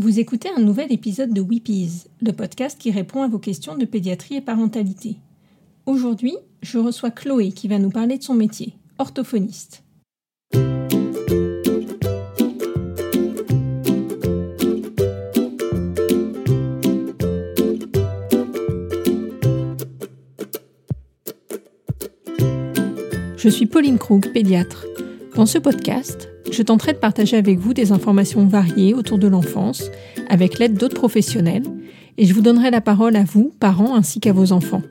Vous écoutez un nouvel épisode de Weepies, le podcast qui répond à vos questions de pédiatrie et parentalité. Aujourd'hui, je reçois Chloé qui va nous parler de son métier, orthophoniste. Je suis Pauline Krug, pédiatre. Dans ce podcast, je tenterai de partager avec vous des informations variées autour de l'enfance, avec l'aide d'autres professionnels, et je vous donnerai la parole à vous, parents, ainsi qu'à vos enfants.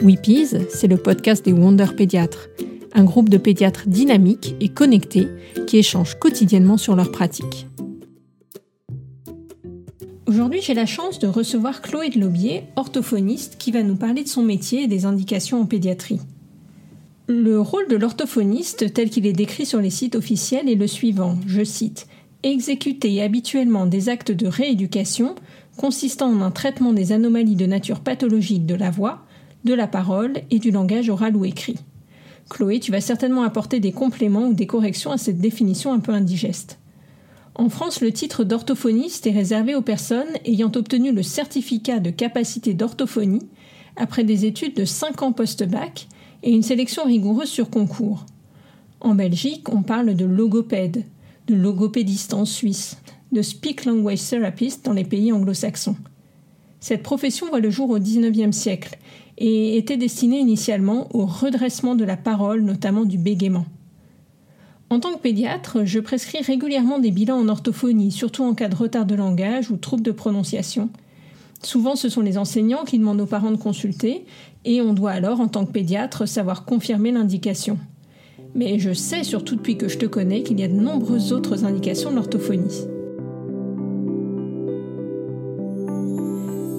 Weepies, c'est le podcast des Wonder Pédiatres, un groupe de pédiatres dynamiques et connectés qui échangent quotidiennement sur leurs pratiques. Aujourd'hui, j'ai la chance de recevoir Chloé de Lobier, orthophoniste, qui va nous parler de son métier et des indications en pédiatrie. Le rôle de l'orthophoniste tel qu'il est décrit sur les sites officiels est le suivant, je cite, Exécuter habituellement des actes de rééducation consistant en un traitement des anomalies de nature pathologique de la voix, de la parole et du langage oral ou écrit. Chloé, tu vas certainement apporter des compléments ou des corrections à cette définition un peu indigeste. En France, le titre d'orthophoniste est réservé aux personnes ayant obtenu le certificat de capacité d'orthophonie après des études de 5 ans post-bac et une sélection rigoureuse sur concours. En Belgique, on parle de logopède, de logopédiste en Suisse, de speak language therapist dans les pays anglo-saxons. Cette profession voit le jour au XIXe siècle et était destinée initialement au redressement de la parole, notamment du bégaiement. En tant que pédiatre, je prescris régulièrement des bilans en orthophonie, surtout en cas de retard de langage ou trouble de prononciation, Souvent, ce sont les enseignants qui demandent aux parents de consulter et on doit alors, en tant que pédiatre, savoir confirmer l'indication. Mais je sais, surtout depuis que je te connais, qu'il y a de nombreuses autres indications de l'orthophonie.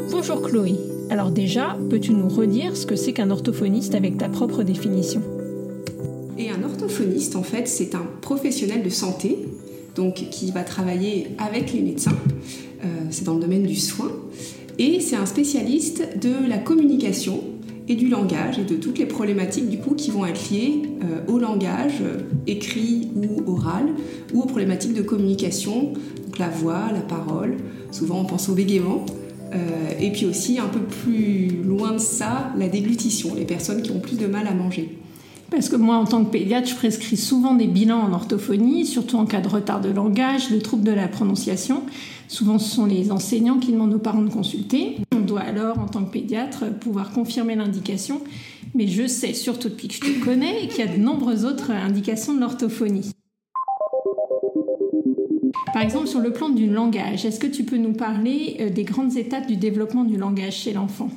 Bonjour Chloé. Alors déjà, peux-tu nous redire ce que c'est qu'un orthophoniste avec ta propre définition? Et un orthophoniste, en fait, c'est un professionnel de santé, donc qui va travailler avec les médecins. Euh, c'est dans le domaine du soin et c'est un spécialiste de la communication et du langage et de toutes les problématiques du coup qui vont être liées euh, au langage euh, écrit ou oral ou aux problématiques de communication, donc la voix, la parole, souvent on pense au bégaiement, euh, et puis aussi un peu plus loin de ça, la déglutition, les personnes qui ont plus de mal à manger. Parce que moi, en tant que pédiatre, je prescris souvent des bilans en orthophonie, surtout en cas de retard de langage, de troubles de la prononciation. Souvent, ce sont les enseignants qui demandent aux parents de consulter. On doit alors, en tant que pédiatre, pouvoir confirmer l'indication. Mais je sais, surtout depuis que je te connais, qu'il y a de nombreuses autres indications de l'orthophonie. Par exemple, sur le plan du langage, est-ce que tu peux nous parler euh, des grandes étapes du développement du langage chez l'enfant?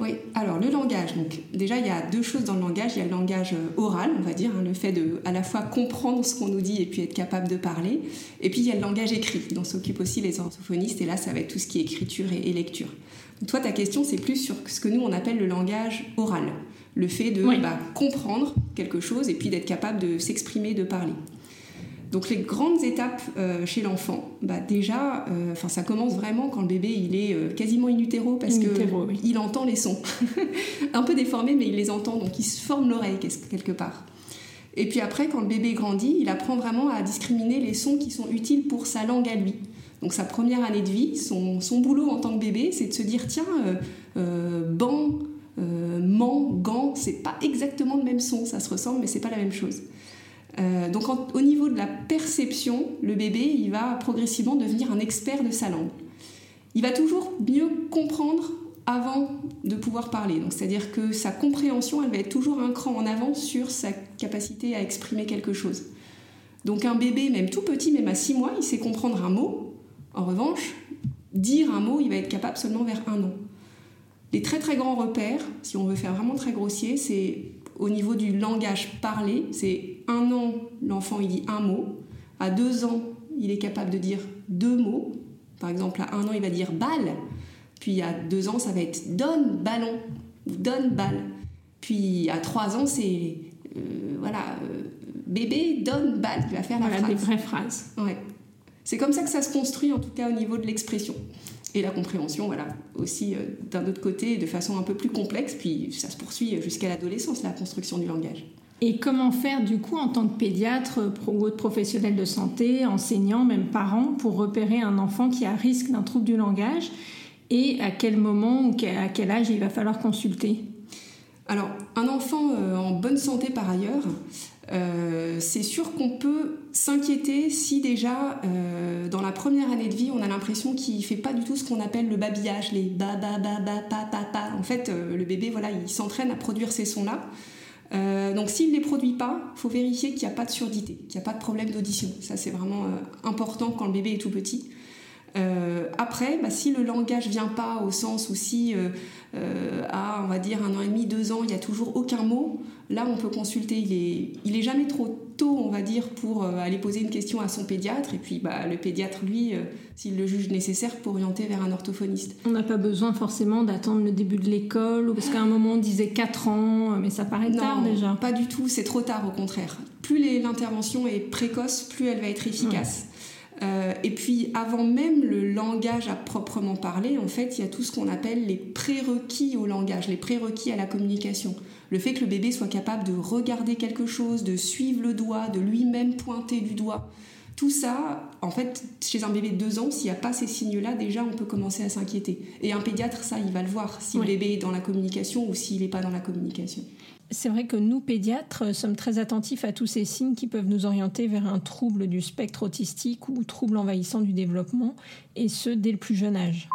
Oui, alors le langage, donc déjà il y a deux choses dans le langage. Il y a le langage euh, oral, on va dire, hein, le fait de à la fois comprendre ce qu'on nous dit et puis être capable de parler. Et puis il y a le langage écrit, dont s'occupent aussi les orthophonistes, et là ça va être tout ce qui est écriture et, lecture. toi, ta question, c'est plus sur ce que nous on appelle le langage oral, le fait de bah, comprendre quelque chose et puis d'être capable de s'exprimer, de parler. Donc les grandes étapes euh, chez l'enfant, bah déjà, euh, ça commence vraiment quand le bébé il est euh, quasiment in utero parce qu'il entend les sons, un peu déformés mais il les entend donc il se forme l'oreille quelque part. Et puis après quand le bébé grandit, il apprend vraiment à discriminer les sons qui sont utiles pour sa langue à lui. Donc sa première année de vie, son, son boulot en tant que bébé, c'est de se dire tiens, ban, man, gant, c'est pas exactement le même son, ça se ressemble mais c'est pas la même chose. Euh, donc au niveau de la perception, le bébé, il va progressivement devenir un expert de sa langue. Il va toujours mieux comprendre avant de pouvoir parler. C'est-à-dire que sa compréhension, elle va être toujours un cran en avant sur sa capacité à exprimer quelque chose. Donc un bébé, même tout petit, même à 6 mois, il sait comprendre un mot. En revanche, dire un mot, il va être capable seulement vers un an. Les très très grands repères, si on veut faire vraiment très grossier, c'est au niveau du langage parlé, c'est un an, l'enfant il dit un mot. À deux ans, il est capable de dire deux mots. Par exemple, à un an, il va dire balle. Puis à deux ans, ça va être donne ballon ou donne balle. Puis à trois ans, c'est euh, voilà euh, bébé donne balle. Il va faire la voilà, des vraies phrases. Ouais. C'est comme ça que ça se construit, en tout cas au niveau de l'expression et la compréhension, voilà, aussi euh, d'un autre côté, de façon un peu plus complexe, puis ça se poursuit jusqu'à l'adolescence, la construction du langage. Et comment faire du coup en tant que pédiatre ou autre professionnel de santé, enseignant, même parent, pour repérer un enfant qui a risque d'un trouble du langage et à quel moment ou à quel âge il va falloir consulter? Alors, un enfant euh, en bonne santé par ailleurs, euh, c'est sûr qu'on peut s'inquiéter si déjà euh, dans la première année de vie on a l'impression qu'il fait pas du tout ce qu'on appelle le babillage, les ba ba ba ba pa pa pa. En fait, le bébé voilà, il s'entraîne à produire ces sons là. Euh, donc s'il ne les produit pas, il faut vérifier qu'il n'y a pas de surdité, qu'il n'y a pas de problème d'audition. Ça c'est vraiment euh, important quand le bébé est tout petit. Euh, après, bah, si le langage vient pas au sens où si à on va dire un an et demi, deux ans, il n'y a toujours aucun mot, là on peut consulter. Il est, il est jamais trop tôt, on va dire, pour aller poser une question à son pédiatre. Et puis bah, le pédiatre, lui, s'il le juge nécessaire, pour orienter vers un orthophoniste. On n'a pas besoin forcément d'attendre le début de l'école, parce qu'à un moment on disait 4 ans, mais ça paraît tard déjà. Pas du tout, c'est trop tard au contraire. Plus l'intervention est précoce, plus elle va être efficace. Euh, et puis, avant même le langage à proprement parler, en fait, il y a tout ce qu'on appelle les prérequis au langage, les prérequis à la communication. Le fait que le bébé soit capable de regarder quelque chose, de suivre le doigt, de lui-même pointer du doigt. Tout ça, en fait, chez un bébé de deux ans, s'il n'y a pas ces signes-là, déjà, on peut commencer à s'inquiéter. Et un pédiatre, ça, il va le voir, si le bébé est dans la communication ou s'il n'est pas dans la communication. C'est vrai que nous, pédiatres, sommes très attentifs à tous ces signes qui peuvent nous orienter vers un trouble du spectre autistique ou trouble envahissant du développement, et ce, dès le plus jeune âge.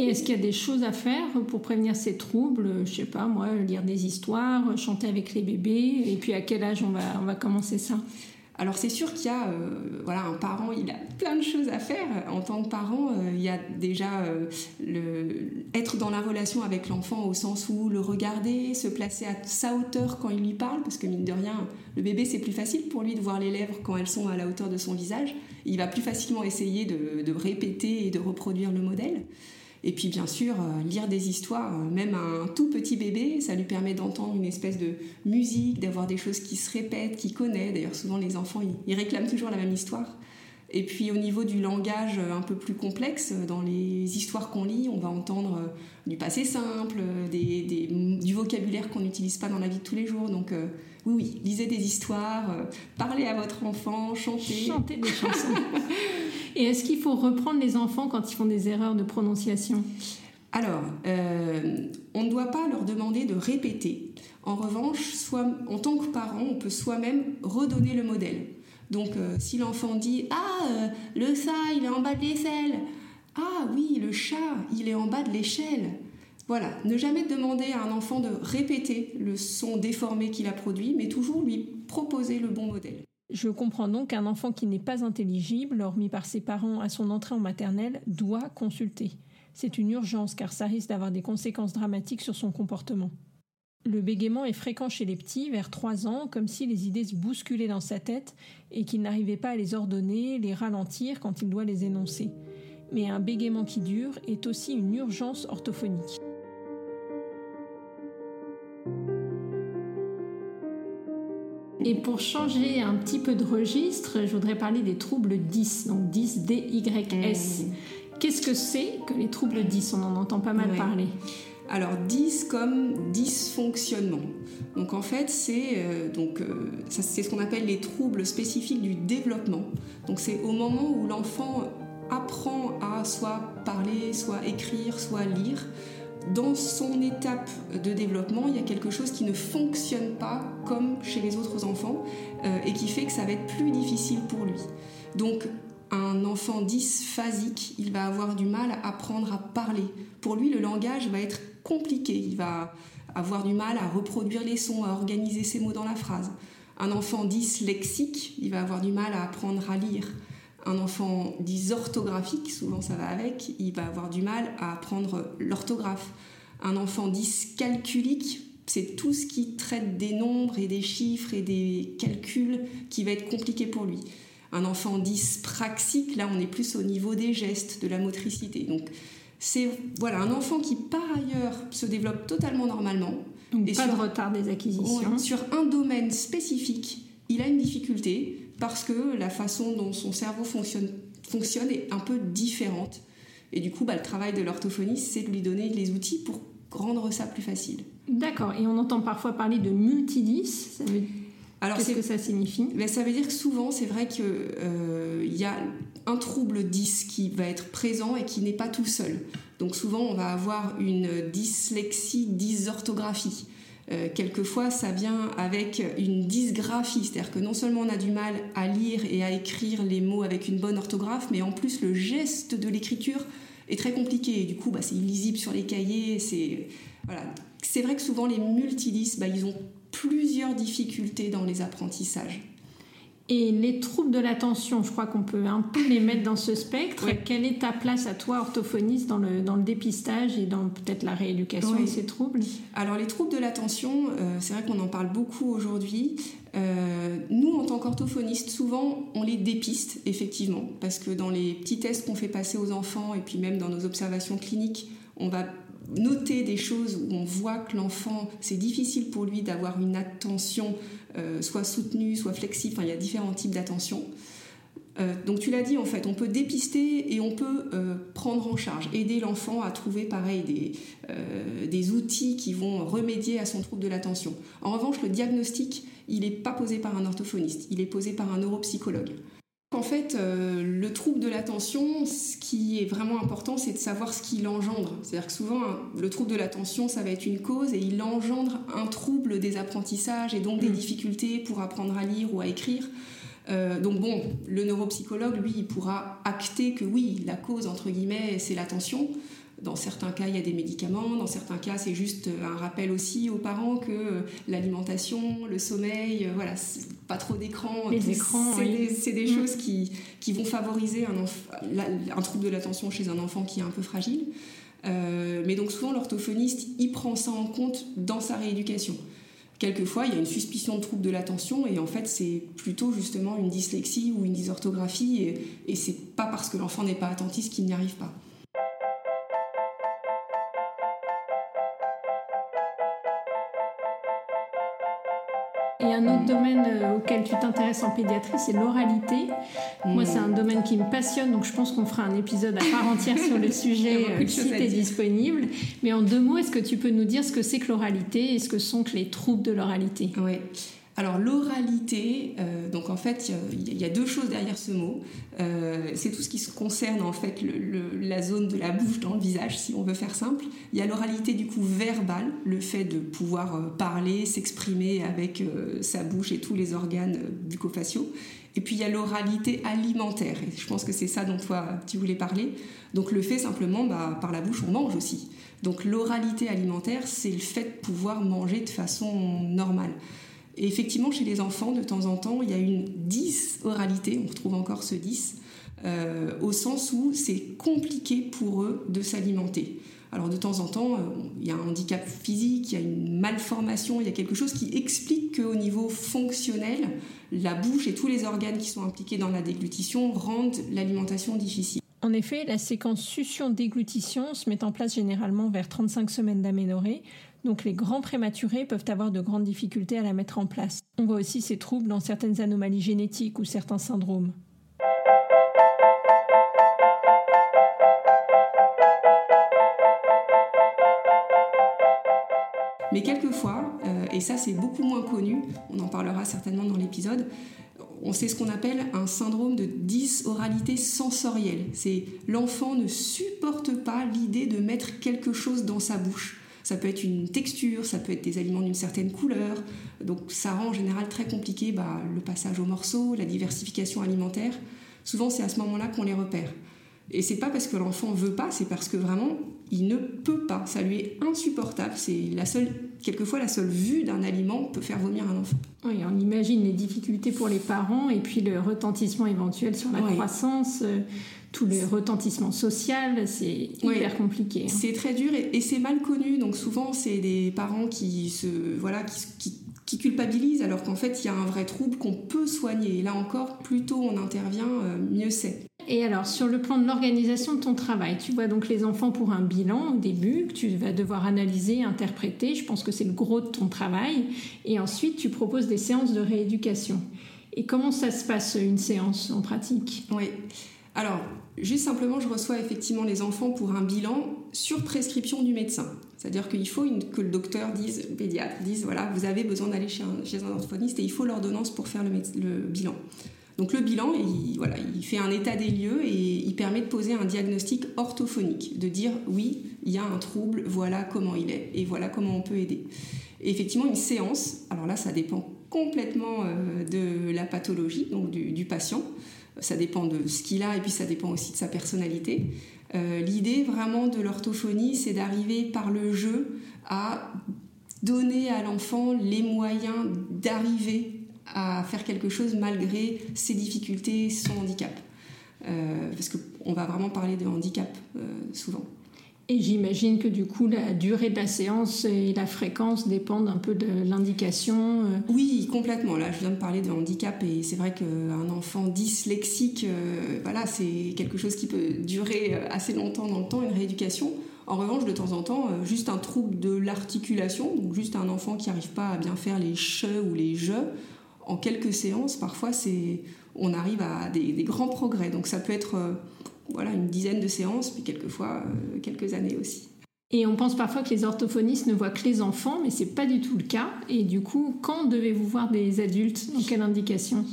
Et est-ce qu'il y a des choses à faire pour prévenir ces troubles? Je sais pas, moi, lire des histoires, chanter avec les bébés, et puis à quel âge on va, on va commencer ça? Alors c'est sûr qu'il y a, euh, voilà, un parent, il a plein de choses à faire. En tant que parent, euh, il y a déjà euh, être dans la relation avec l'enfant au sens où le regarder, se placer à sa hauteur quand il lui parle, parce que mine de rien, le bébé c'est plus facile pour lui de voir les lèvres quand elles sont à la hauteur de son visage. Il va plus facilement essayer de répéter et de reproduire le modèle. Et puis bien sûr, euh, lire des histoires, euh, même un tout petit bébé, ça lui permet d'entendre une espèce de musique, d'avoir des choses qui se répètent, qu'il connaît. D'ailleurs, souvent les enfants, ils, réclament toujours la même histoire. Et puis au niveau du langage euh, un peu plus complexe, dans les histoires qu'on lit, on va entendre du passé simple, du vocabulaire qu'on n'utilise pas dans la vie de tous les jours. Donc oui, oui, lisez des histoires, parlez à votre enfant, chantez. Chantez des chansons. Et est-ce qu'il faut reprendre les enfants quand ils font des erreurs de prononciation? Alors, euh, on ne doit pas leur demander de répéter. En revanche, soit, en tant que parent, on peut soi-même redonner le modèle. Donc, euh, si l'enfant dit Ah, euh, le chat, il est en bas de l'échelle. Ah oui, le chat, il est en bas de l'échelle. Voilà, ne jamais demander à un enfant de répéter le son déformé qu'il a produit, mais toujours lui proposer le bon modèle. Je comprends donc qu'un enfant qui n'est pas intelligible, hormis par ses parents à son entrée en maternelle, doit consulter. C'est une urgence car ça risque d'avoir des conséquences dramatiques sur son comportement. Le bégaiement est fréquent chez les petits vers 3 ans, comme si les idées se bousculaient dans sa tête et qu'il n'arrivait pas à les ordonner, les ralentir quand il doit les énoncer. Mais un bégaiement qui dure est aussi une urgence orthophonique. Et pour changer un petit peu de registre, je voudrais parler des troubles 10, donc 10 DYS. Mmh. Qu'est-ce que c'est que les troubles 10 On en entend pas mal parler. Alors 10 comme dysfonctionnement. Donc en fait c'est euh, donc euh, c'est ce qu'on appelle les troubles spécifiques du développement. Donc c'est au moment où l'enfant apprend à soit parler, soit écrire, soit lire dans son étape de développement, il y a quelque chose qui ne fonctionne pas comme chez les autres enfants euh, et qui fait que ça va être plus difficile pour lui. Donc un enfant dysphasique, il va avoir du mal à apprendre à parler. Pour lui, le langage va être compliqué. Il va avoir du mal à reproduire les sons, à organiser ses mots dans la phrase. Un enfant dyslexique, il va avoir du mal à apprendre à lire un enfant dysorthographique, souvent ça va avec, il va avoir du mal à apprendre l'orthographe. Un enfant dyscalculique, c'est tout ce qui traite des nombres et des chiffres et des calculs qui va être compliqué pour lui. Un enfant dyspraxique, là on est plus au niveau des gestes, de la motricité. Donc c'est voilà un enfant qui par ailleurs se développe totalement normalement. Donc pas de retard des acquisitions. sur un domaine spécifique, il a une difficulté parce que la façon dont son cerveau fonctionne, fonctionne est un peu différente. Et du coup, bah, le travail de l'orthophoniste, c'est de lui donner les outils pour rendre ça plus facile. D'accord, et on entend parfois parler de multidis. Qu'est-ce que ça signifie? Ben, Ça veut dire que souvent, c'est vrai qu'il euh, y a un trouble 10 qui va être présent et qui n'est pas tout seul. Donc souvent, on va avoir une dyslexie, dysorthographie. Euh, quelquefois, ça vient avec une dysgraphie, c'est-à-dire que non seulement on a du mal à lire et à écrire les mots avec une bonne orthographe, mais en plus le geste de l'écriture est très compliqué. Du coup, bah, c'est illisible sur les cahiers. C'est voilà. C'est vrai que souvent les multidis, bah, ils ont plusieurs difficultés dans les apprentissages. Et les troubles de l'attention, je crois qu'on peut un peu les mettre dans ce spectre. Quelle est ta place à toi, orthophoniste, dans le, dans le dépistage et dans peut-être la rééducation de ces troubles? Alors les troubles de l'attention, euh, c'est vrai qu'on en parle beaucoup aujourd'hui. Euh, nous, en tant qu'orthophonistes, souvent, on les dépiste, effectivement, parce que dans les petits tests qu'on fait passer aux enfants et puis même dans nos observations cliniques, on va noter des choses où on voit que l'enfant, c'est difficile pour lui d'avoir une attention euh, soit soutenue, soit flexible. Enfin, il y a différents types d'attention. Euh, donc tu l'as dit, en fait, on peut dépister et on peut euh, prendre en charge, aider l'enfant à trouver, pareil, des, des outils qui vont remédier à son trouble de l'attention. En revanche, le diagnostic, il n'est pas posé par un orthophoniste, il est posé par un neuropsychologue. En fait, euh, le trouble de l'attention, ce qui est vraiment important, c'est de savoir ce qu'il engendre. C'est-à-dire que souvent, le trouble de l'attention, ça va être une cause et il engendre un trouble des apprentissages et donc des mm. difficultés pour apprendre à lire ou à écrire. Euh, donc bon, le neuropsychologue, lui, il pourra acter que oui, la cause, entre guillemets, c'est l'attention. Dans certains cas, il y a des médicaments. Dans certains cas, c'est juste un rappel aussi aux parents que euh, l'alimentation, le sommeil, euh, voilà, pas trop d'écran. Les écrans, c'est des, mm. choses qui, qui, vont favoriser un, un trouble de l'attention chez un enfant qui est un peu fragile. Euh, mais donc souvent, l'orthophoniste, il prend ça en compte dans sa rééducation. Quelquefois, il y a une suspicion de trouble de l'attention et en fait, c'est plutôt justement une dyslexie ou une dysorthographie et, et c'est pas parce que l'enfant n'est pas attentiste qu'il n'y arrive pas. Un autre domaine euh, auquel tu t'intéresses en pédiatrie, c'est l'oralité. Moi, c'est un domaine qui me passionne, donc je pense qu'on fera un épisode à part entière sur le sujet euh, si tu disponible. Mais en deux mots, est-ce que tu peux nous dire ce que c'est que l'oralité et ce que sont les troubles de l'oralité? Oui. Alors l'oralité, euh, donc en fait, il y, a deux choses derrière ce mot. Euh, c'est tout ce qui concerne en fait la zone de la bouche dans le visage, si on veut faire simple. Il y a l'oralité du coup verbale, le fait de pouvoir euh, parler, s'exprimer avec sa bouche et tous les organes bucco-faciaux. Et puis il y a l'oralité alimentaire, et je pense que c'est ça dont toi tu voulais parler. Donc le fait simplement, bah, par la bouche, on mange aussi. Donc l'oralité alimentaire, c'est le fait de pouvoir manger de façon normale. Et effectivement, chez les enfants, de temps en temps, il y a une dysoralité, on retrouve encore ce 10, euh, au sens où c'est compliqué pour eux de s'alimenter. Alors de temps en temps, euh, il y a un handicap physique, il y a une malformation, il y a quelque chose qui explique qu'au niveau fonctionnel, la bouche et tous les organes qui sont impliqués dans la déglutition rendent l'alimentation difficile. En effet, la séquence succion-déglutition se met en place généralement vers 35 semaines d'aménorrhée, donc les grands prématurés peuvent avoir de grandes difficultés à la mettre en place. On voit aussi ces troubles dans certaines anomalies génétiques ou certains syndromes. Mais quelquefois, euh, et ça c'est beaucoup moins connu, on en parlera certainement dans l'épisode, on sait ce qu'on appelle un syndrome de dysoralité sensorielle. C'est l'enfant ne supporte pas l'idée de mettre quelque chose dans sa bouche. Ça peut être une texture, ça peut être des aliments d'une certaine couleur. Donc ça rend en général très compliqué bah, le passage au morceau, la diversification alimentaire. Souvent c'est à ce moment-là qu'on les repère. Et c'est pas parce que l'enfant veut pas, c'est parce que vraiment il ne peut pas. Ça lui est insupportable. C'est la seule, quelquefois la seule vue d'un aliment peut faire vomir un enfant. Oui, on imagine les difficultés pour les parents et puis le retentissement éventuel sur la croissance. Tout le retentissement social, c'est hyper compliqué. Hein. C'est très dur et, c'est mal connu. Donc souvent, c'est des parents qui se voilà qui, qui, culpabilisent alors qu'en fait, il y a un vrai trouble qu'on peut soigner. Et là encore, plus tôt on intervient, euh, mieux c'est. Et alors, sur le plan de l'organisation de ton travail, tu vois donc les enfants pour un bilan au début, que tu vas devoir analyser, interpréter. Je pense que c'est le gros de ton travail. Et ensuite, tu proposes des séances de rééducation. Et comment ça se passe, une séance en pratique? Oui. Alors, juste simplement, je reçois effectivement les enfants pour un bilan sur prescription du médecin. C'est-à-dire qu'il faut que le docteur dise, le pédiatre dise, voilà, vous avez besoin d'aller chez un, orthophoniste et il faut l'ordonnance pour faire le, le, bilan. Donc le bilan, il, voilà, il fait un état des lieux et il permet de poser un diagnostic orthophonique, de dire oui, il y a un trouble, voilà comment il est et voilà comment on peut aider. Et effectivement, une séance, alors là, ça dépend complètement euh, de la pathologie, donc du, patient. Ça dépend de ce qu'il a et puis ça dépend aussi de sa personnalité. Euh, l'idée vraiment de l'orthophonie, c'est d'arriver par le jeu à donner à l'enfant les moyens d'arriver à faire quelque chose malgré ses difficultés, son handicap. Euh, parce qu'on va vraiment parler de handicap souvent. Et j'imagine que du coup, la durée de la séance et la fréquence dépendent un peu de l'indication. Euh. Oui, complètement. Là, je viens de parler de handicap et c'est vrai qu'un enfant dyslexique, euh, voilà, c'est quelque chose qui peut durer euh, assez longtemps dans le temps, une rééducation. En revanche, de temps en temps, juste un trouble de l'articulation, donc juste un enfant qui n'arrive pas à bien faire les che ou les je, en quelques séances, parfois, c'est, on arrive à des, des, grands progrès. Donc ça peut être voilà, une dizaine de séances, puis quelquefois euh, quelques années aussi. Et on pense parfois que les orthophonistes ne voient que les enfants, mais c'est pas du tout le cas. Et du coup, quand devez-vous voir des adultes? Dans quelle indication?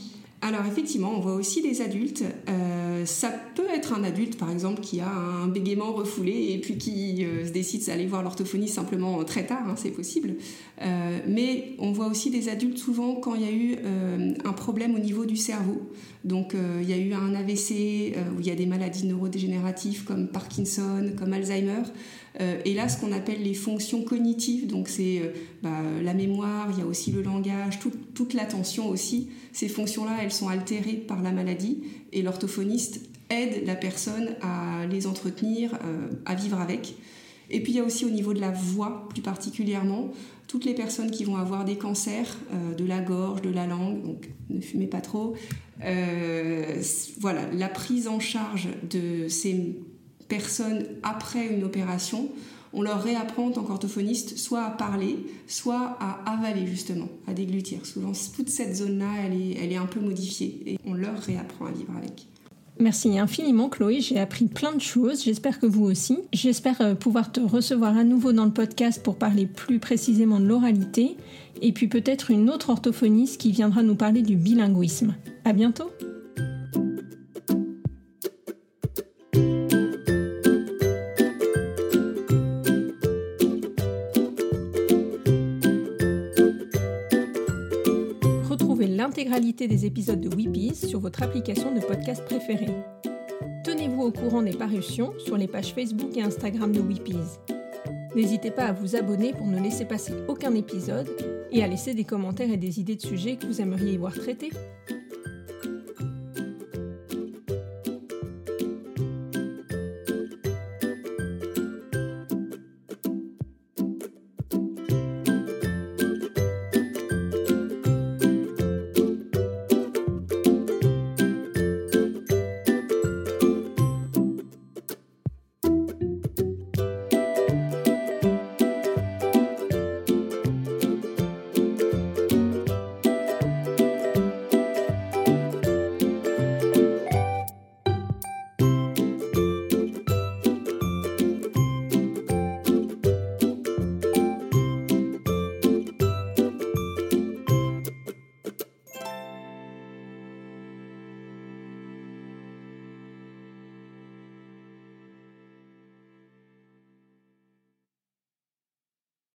Alors effectivement, on voit aussi des adultes. Euh, ça peut être un adulte, par exemple, qui a un bégaiement refoulé et puis qui euh, se décide d'aller voir l'orthophoniste simplement très tard, hein, c'est possible. Euh, mais on voit aussi des adultes souvent quand il y a eu un problème au niveau du cerveau. Donc il y a eu un AVC où il y a des maladies neurodégénératives comme Parkinson, comme Alzheimer. et là, ce qu'on appelle les fonctions cognitives, donc c'est bah, la mémoire, il y a aussi le langage, toute l'attention aussi. Ces fonctions-là, elles sont altérées par la maladie et l'orthophoniste aide la personne à les entretenir, euh, à vivre avec. Et puis il y a aussi au niveau de la voix plus particulièrement, toutes les personnes qui vont avoir des cancers euh, de la gorge, de la langue, donc ne fumez pas trop. Euh, voilà, la prise en charge de ces personnes après une opération, on leur réapprend en tant qu'orthophoniste soit à parler, soit à avaler justement, à déglutir. Souvent, toute cette zone-là, elle est, elle est un peu modifiée et on leur réapprend à vivre avec. Merci infiniment Chloé, j'ai appris plein de choses, j'espère que vous aussi. J'espère euh, pouvoir te recevoir à nouveau dans le podcast pour parler plus précisément de l'oralité et puis peut-être une autre orthophoniste qui viendra nous parler du bilinguisme. À bientôt l'intégralité des épisodes de Weepies sur votre application de podcast préférée. Tenez-vous au courant des parutions sur les pages Facebook et Instagram de Weepies. N'hésitez pas à vous abonner pour ne laisser passer aucun épisode et à laisser des commentaires et des idées de sujets que vous aimeriez y voir traités.